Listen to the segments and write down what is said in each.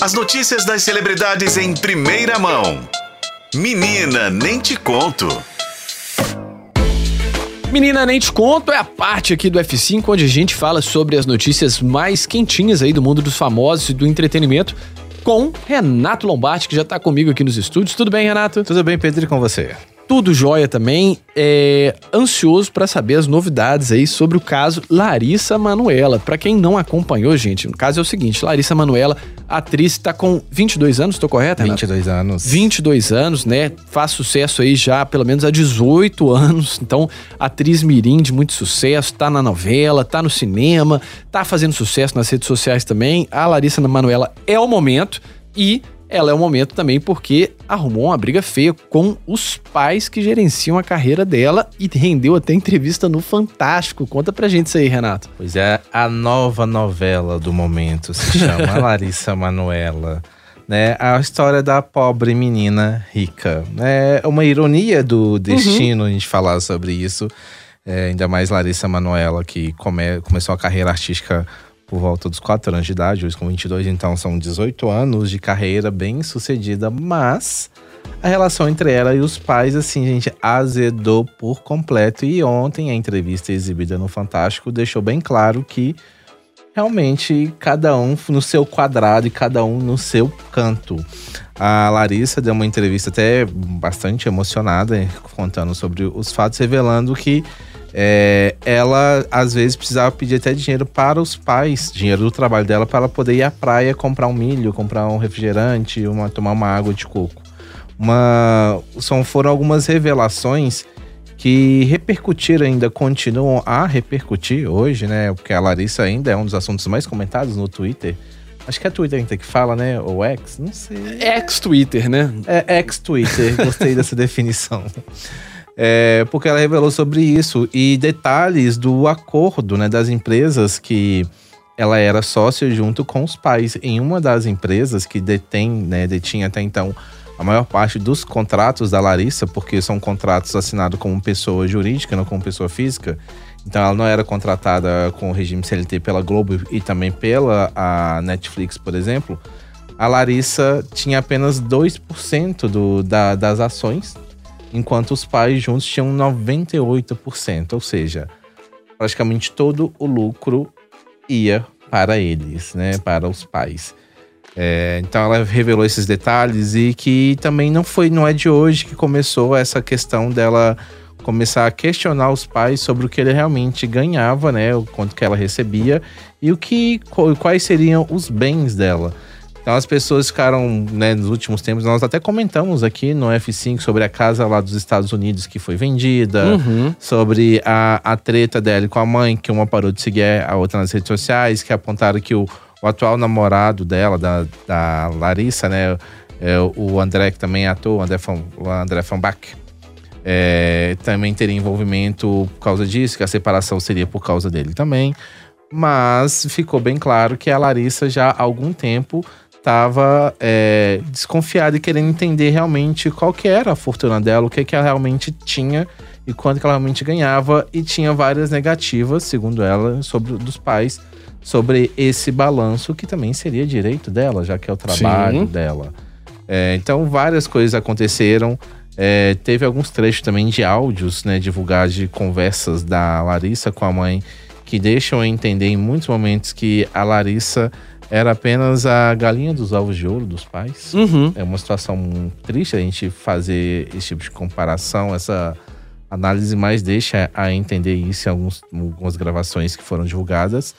As notícias das celebridades em primeira mão. Menina, nem te conto. Menina, nem te conto é a parte aqui do F5 onde a gente fala sobre as notícias mais quentinhas aí do mundo dos famosos e do entretenimento com Renato Lombardi, que já tá comigo aqui nos estúdios. Tudo bem, Renato? Tudo bem, Pedro, e com você? Tudo jóia também. É, ansioso para saber as novidades aí sobre o caso Larissa Manuela. Para quem não acompanhou, gente, o caso é o seguinte: Larissa Manuela, atriz, está com 22 anos, tô correto? 22 anos. 22 anos, né? Faz sucesso aí já pelo menos há 18 anos. Então, atriz mirim de muito sucesso, tá na novela, tá no cinema, tá fazendo sucesso nas redes sociais também. A Larissa Manuela é o momento e ela é o momento também porque arrumou uma briga feia com os pais que gerenciam a carreira dela e rendeu até entrevista no Fantástico. Conta pra gente isso aí, Renato. Pois é, a nova novela do momento se chama Larissa Manuela. Né, a história da pobre menina rica. É uma ironia do destino uhum. a gente falar sobre isso. É, ainda mais Larissa Manuela, que come, começou a carreira artística por volta dos 4 anos de idade, hoje com 22, então são 18 anos de carreira bem sucedida, mas a relação entre ela e os pais, assim, gente, azedou por completo. E ontem a entrevista exibida no Fantástico deixou bem claro que realmente cada um no seu quadrado e cada um no seu canto. A Larissa deu uma entrevista até bastante emocionada, contando sobre os fatos, revelando que é, ela às vezes precisava pedir até dinheiro para os pais, dinheiro do trabalho dela, para ela poder ir à praia comprar um milho, comprar um refrigerante, uma, tomar uma água de coco. Uma, são, foram algumas revelações que repercutiram ainda, continuam a repercutir hoje, né? Porque a Larissa ainda é um dos assuntos mais comentados no Twitter. Acho que é Twitter ainda que fala, né? Ou X? Não sei. Ex-Twitter, né? É ex-Twitter. Gostei dessa definição é, porque ela revelou sobre isso e detalhes do acordo né, das empresas que ela era sócia junto com os pais. Em uma das empresas que detém, né, detinha até então a maior parte dos contratos da Larissa, porque são contratos assinados como pessoa jurídica, não como pessoa física. Então ela não era contratada com o regime CLT pela Globo e também pela a Netflix, por exemplo. A Larissa tinha apenas 2% do, da, das ações enquanto os pais juntos tinham 98%, ou seja, praticamente todo o lucro ia para eles, né, para os pais. É, então ela revelou esses detalhes e que também não foi, não é de hoje que começou essa questão dela começar a questionar os pais sobre o que ele realmente ganhava, né, o quanto que ela recebia e o que quais seriam os bens dela. Então as pessoas ficaram, né, nos últimos tempos, nós até comentamos aqui no F5 sobre a casa lá dos Estados Unidos que foi vendida, uhum. sobre a, a treta dela com a mãe, que uma parou de seguir a outra nas redes sociais, que apontaram que o, o atual namorado dela, da, da Larissa, né, é, o André, que também é ator, o André, o André Fambach, é, também teria envolvimento por causa disso, que a separação seria por causa dele também. Mas ficou bem claro que a Larissa já há algum tempo estava é, desconfiada e querendo entender realmente qual que era a fortuna dela, o que, que ela realmente tinha e quanto que ela realmente ganhava. E tinha várias negativas, segundo ela, sobre dos pais, sobre esse balanço que também seria direito dela, já que é o trabalho Sim. dela. É, então, várias coisas aconteceram. É, teve alguns trechos também de áudios, né, divulgados de conversas da Larissa com a mãe, que deixam entender em muitos momentos que a Larissa era apenas a galinha dos ovos de ouro dos pais. Uhum. É uma situação triste a gente fazer esse tipo de comparação, essa análise mais deixa a entender isso em alguns, algumas gravações que foram divulgadas.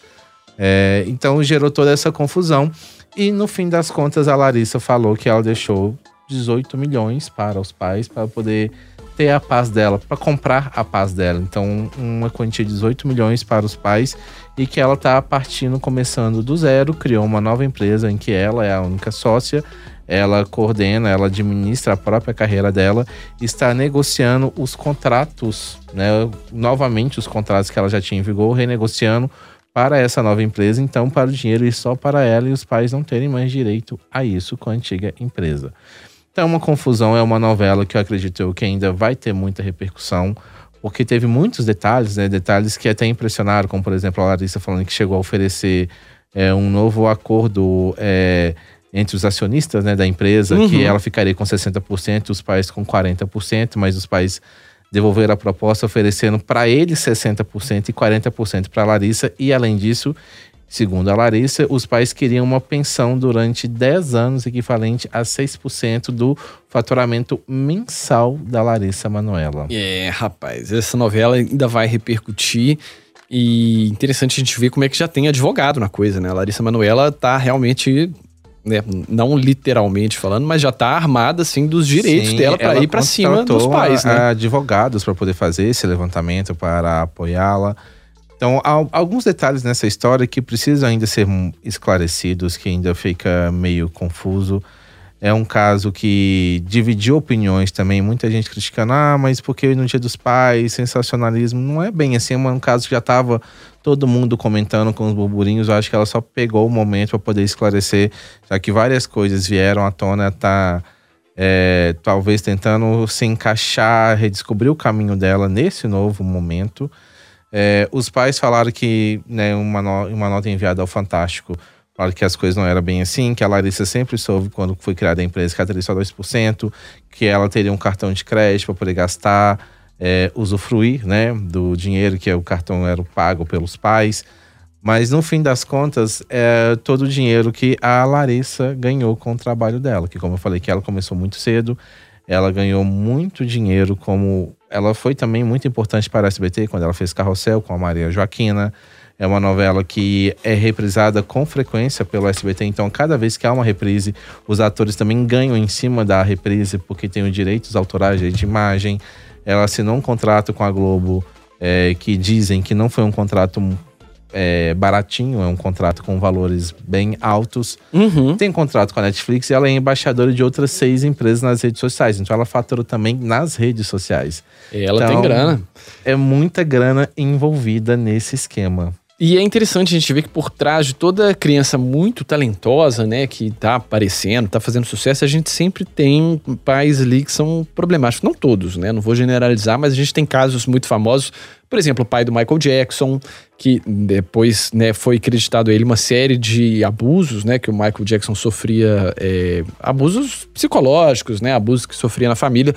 É, então gerou toda essa confusão. E no fim das contas, a Larissa falou que ela deixou 18 milhões para os pais para poder ter a paz dela, para comprar a paz dela. Então, uma quantia de 18 milhões para os pais e que ela está partindo, começando do zero, criou uma nova empresa em que ela é a única sócia, ela coordena, ela administra a própria carreira dela, está negociando os contratos, né, novamente os contratos que ela já tinha em vigor, renegociando para essa nova empresa, então para o dinheiro ir só para ela e os pais não terem mais direito a isso com a antiga empresa. Então, é uma confusão, é uma novela que eu acredito que ainda vai ter muita repercussão, porque teve muitos detalhes, né? Detalhes que até impressionaram, como por exemplo a Larissa falando que chegou a oferecer é, um novo acordo é, entre os acionistas né, da empresa, Uhum. que ela ficaria com 60%, os pais com 40%, mas os pais devolveram a proposta oferecendo para ele 60% e 40% para a Larissa. E além disso, segundo a Larissa, os pais queriam uma pensão durante 10 anos, equivalente a 6% do faturamento mensal da Larissa Manuela. É, rapaz, essa novela ainda vai repercutir. E interessante a gente ver como é que já tem advogado na coisa, né? A Larissa Manoela tá realmente, né, não literalmente falando, mas já tá armada, assim, dos direitos Sim, dela pra ela ir pra cima dos pais, né? advogados para poder fazer esse levantamento, para apoiá-la. Então, há alguns detalhes nessa história que precisam ainda ser esclarecidos, que ainda fica meio confuso. É um caso que dividiu opiniões também, muita gente criticando, ah, mas porque no Dia dos Pais, sensacionalismo, não é bem assim, é um caso que já estava todo mundo comentando com os burburinhos, eu acho que ela só pegou o momento para poder esclarecer, já que várias coisas vieram à tona, tá é, talvez tentando se encaixar, redescobrir o caminho dela nesse novo momento. É, os pais falaram que, né, uma, no- uma nota enviada ao Fantástico, falaram que as coisas não eram bem assim, que a Larissa sempre soube quando foi criada a empresa que ela teria só 2%, que ela teria um cartão de crédito para poder gastar, é, usufruir né, do dinheiro que o cartão era pago pelos pais. Mas no fim das contas, é todo o dinheiro que a Larissa ganhou com o trabalho dela. Que, como eu falei, que ela começou muito cedo, ela ganhou muito dinheiro como. Ela foi também muito importante para a SBT quando ela fez Carrossel com a Maria Joaquina. É uma novela que é reprisada com frequência pelo SBT, então cada vez que há uma reprise, os atores também ganham em cima da reprise, porque tem os direitos autorais de imagem. Ela assinou um contrato com a Globo é, que dizem que não foi um contrato é, baratinho, é um contrato com valores bem altos. Uhum. Tem contrato com a Netflix e ela é embaixadora de outras seis empresas nas redes sociais. Então ela faturou também nas redes sociais. Ela Então, tem grana. É muita grana envolvida nesse esquema. E é interessante a gente ver que por trás de toda criança muito talentosa, né, que tá aparecendo, tá fazendo sucesso, a gente sempre tem pais ali que são problemáticos. Não todos, né? Não vou generalizar, mas a gente tem casos muito famosos. Por exemplo, o pai do Michael Jackson, que depois né, foi acreditado ele uma série de abusos, né? Que o Michael Jackson sofria é, abusos psicológicos, né? Abusos que sofria na família.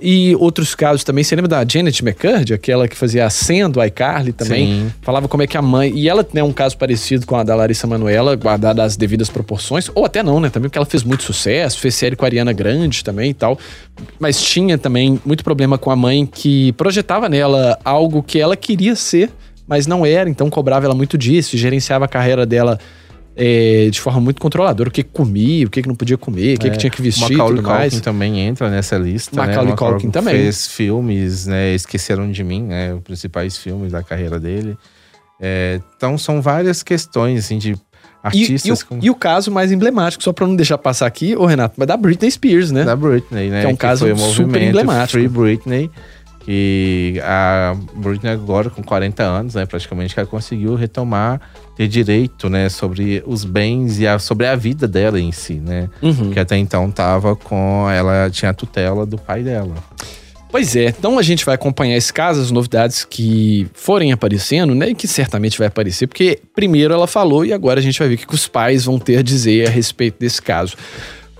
E outros casos também, você lembra da Janet McCurdy, aquela que fazia a senha do iCarly também? Sim. Falava como é que a mãe. E ela tem um caso parecido com a da Larissa Manoela, guardada as devidas proporções, ou até não, né? Também porque ela fez muito sucesso, fez série com a Ariana Grande também e tal. Mas tinha também muito problema com a mãe que projetava nela algo que ela queria ser, mas não era, então cobrava ela muito disso, gerenciava a carreira dela. É, de forma muito controladora, o que que comia, o que que não podia comer, o que, É, que tinha que vestir e Macaulay tudo mais. Culkin também entra nessa lista, Macaulay né? Culkin também. Fez filmes, né? Esqueceram de mim, né? Os principais filmes da carreira dele. É, então são várias questões, assim, de E, artistas e o, com- e o caso mais emblemático, só pra não deixar passar aqui, ô Renato, mas da Britney Spears, né? da Britney, né? Que é um caso foi o super emblemático. Free Britney. Que a Britney agora, com 40 anos, né? Praticamente, que ela conseguiu retomar, ter direito, né? Sobre os bens e a, sobre a vida dela em si, né? Uhum. Que até então tava com... Ela tinha a tutela do pai dela. Pois é, então a gente vai acompanhar esse caso, as novidades que forem aparecendo, né? E que certamente vai aparecer, porque primeiro ela falou e agora a gente vai ver o que os pais vão ter a dizer a respeito desse caso.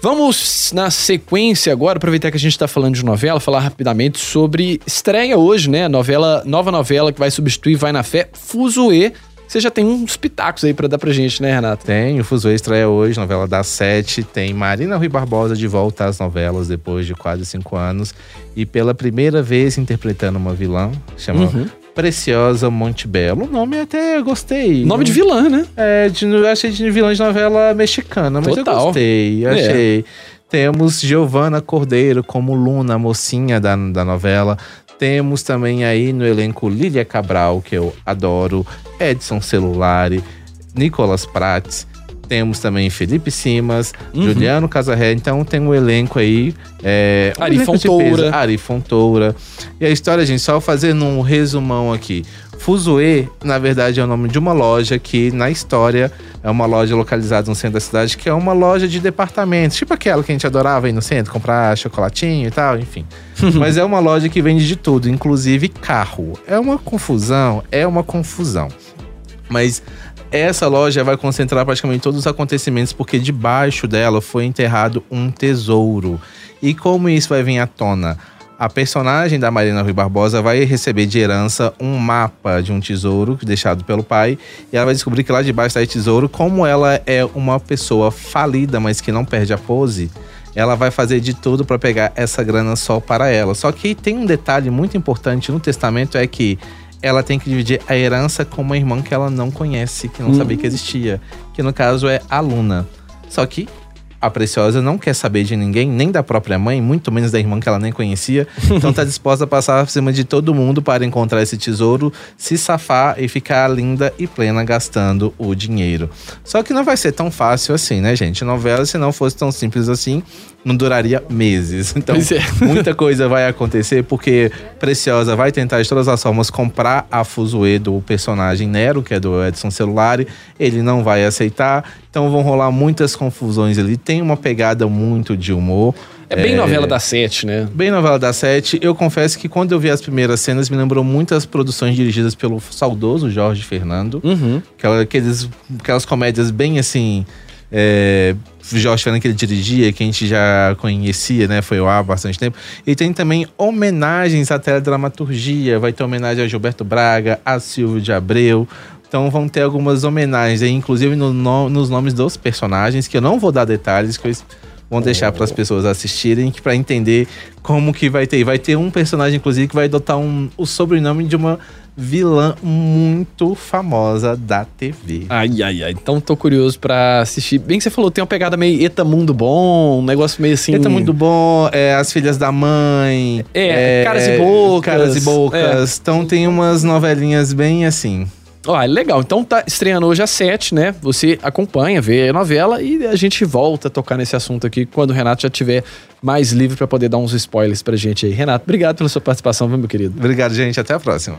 Vamos na sequência agora, aproveitar que a gente está falando de novela, falar rapidamente sobre estreia hoje, né? Novela, nova novela que vai substituir Vai na Fé, Fuzue. Você já tem uns pitacos aí pra dar pra gente, né, Renato? Tem, o Fuzue estreia hoje, novela das sete. Tem Marina Rui Barbosa de volta às novelas depois de quase cinco anos. E pela primeira vez interpretando uma vilã, chama Uhum. Preciosa Montebello. O nome até gostei. Nome de vilã, né? É, de, achei de vilã de novela mexicana, mas Total. eu gostei. É. Achei. Temos Giovanna Cordeiro como Luna, a mocinha da, da novela. Temos também aí no elenco Lília Cabral, que eu adoro, Edson Celulari, Nicolas Prates. Temos também Felipe Simas, Uhum. Juliano Casarré. Então tem um elenco aí. É, um Ari elenco Fontoura. Ari Fontoura. E a história, gente, só fazendo um resumão aqui. Fuzue, na verdade, é o nome de uma loja que, na história, é uma loja localizada no centro da cidade, que é uma loja de departamentos. Tipo aquela que a gente adorava ir no centro, comprar chocolatinho e tal, enfim. Mas é uma loja que vende de tudo, inclusive carro. É uma confusão, é uma confusão. Mas essa loja vai concentrar praticamente todos os acontecimentos, porque debaixo dela foi enterrado um tesouro. E como isso vai vir à tona? A personagem da Marina Rui Barbosa vai receber de herança um mapa de um tesouro deixado pelo pai. E ela vai descobrir que lá debaixo está esse tesouro. Como ela é uma pessoa falida, mas que não perde a pose, ela vai fazer de tudo para pegar essa grana só para ela. Só que tem um detalhe muito importante no testamento: é que ela tem que dividir a herança com uma irmã que ela não conhece, que não sabia que existia. Que no caso é a Luna. Só que a Preciosa não quer saber de ninguém, nem da própria mãe, muito menos da irmã que ela nem conhecia. Então tá disposta a passar por cima de todo mundo para encontrar esse tesouro, se safar e ficar linda e plena gastando o dinheiro. Só que não vai ser tão fácil assim, né, gente? Novela, se não fosse tão simples assim, não duraria meses. Então, é. muita coisa vai acontecer, porque Preciosa vai tentar de todas as formas comprar a Fuzue do personagem Nero, que é do Edson Celulari. Ele não vai aceitar. Então vão rolar muitas confusões ali. Tem uma pegada muito de humor. É bem é... novela da sete, né? Bem novela da sete. Eu confesso que quando eu vi as primeiras cenas, me lembrou muitas produções dirigidas pelo saudoso Jorge Fernando. Uhum. Aquelas, aquelas comédias bem assim é, Jorge Fernando que ele dirigia, que a gente já conhecia, né? Foi há bastante tempo. E tem também homenagens à teledramaturgia. Vai ter homenagem a Gilberto Braga, a Silvio de Abreu. Então vão ter algumas homenagens aí, inclusive no, no, nos nomes dos personagens, que eu não vou dar detalhes, que eu vão deixar para as pessoas assistirem para entender como que vai ter. Vai ter um personagem, inclusive, que vai adotar um, o sobrenome de uma vilã muito famosa da TV. Ai, ai, ai. Então tô curioso pra assistir. Bem que você falou, tem uma pegada meio Eta Mundo Bom, um negócio meio assim. Eta Mundo Bom, é, As Filhas da Mãe. É, é Caras e Bocas. Caras e Bocas. É. Então tem umas novelinhas bem assim. Ó, legal. Então tá estreando hoje às 7, né? Você acompanha, vê a novela e a gente volta a tocar nesse assunto aqui quando o Renato já tiver mais livre para poder dar uns spoilers pra gente aí. Renato, obrigado pela sua participação, meu querido? Obrigado, gente. Até a próxima.